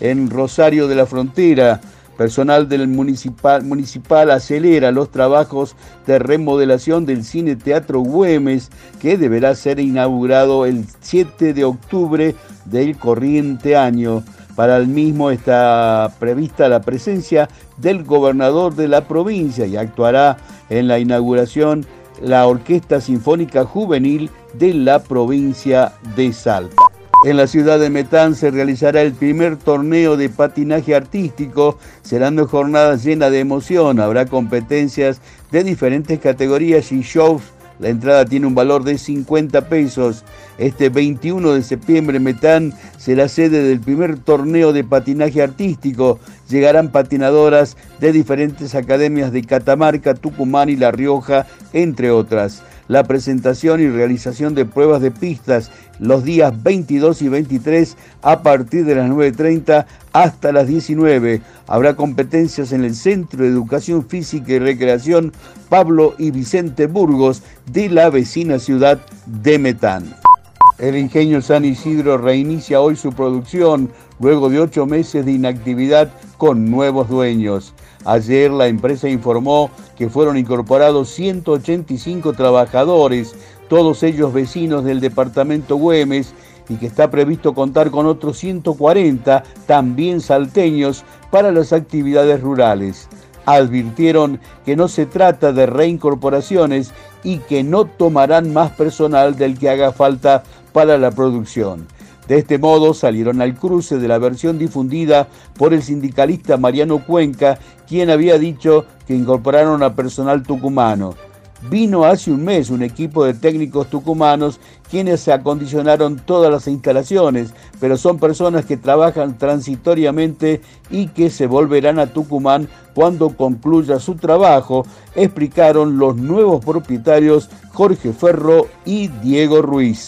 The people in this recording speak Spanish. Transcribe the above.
en Rosario de la Frontera. Personal del municipal, municipal acelera los trabajos de remodelación del Cine Teatro Güemes, que deberá ser inaugurado el 7 de octubre del corriente año. Para el mismo está prevista la presencia del gobernador de la provincia y actuará en la inauguración la Orquesta Sinfónica Juvenil de la provincia de Salta. En la ciudad de Metán se realizará el primer torneo de patinaje artístico. Serán dos jornadas llenas de emoción. Habrá competencias de diferentes categorías y shows. La entrada tiene un valor de 50 pesos. Este 21 de septiembre Metán será sede del primer torneo de patinaje artístico. Llegarán patinadoras de diferentes academias de Catamarca, Tucumán y La Rioja, entre otras la presentación y realización de pruebas de pistas los días 22 y 23 a partir de las 9.30 hasta las 19. Habrá competencias en el Centro de Educación Física y Recreación Pablo y Vicente Burgos de la vecina ciudad de Metán. El ingenio San Isidro reinicia hoy su producción luego de ocho meses de inactividad con nuevos dueños. Ayer la empresa informó que fueron incorporados 185 trabajadores, todos ellos vecinos del departamento Güemes, y que está previsto contar con otros 140, también salteños, para las actividades rurales. Advirtieron que no se trata de reincorporaciones y que no tomarán más personal del que haga falta para la producción. De este modo salieron al cruce de la versión difundida por el sindicalista Mariano Cuenca, quien había dicho que incorporaron a personal tucumano. Vino hace un mes un equipo de técnicos tucumanos quienes se acondicionaron todas las instalaciones, pero son personas que trabajan transitoriamente y que se volverán a Tucumán cuando concluya su trabajo, explicaron los nuevos propietarios Jorge Ferro y Diego Ruiz.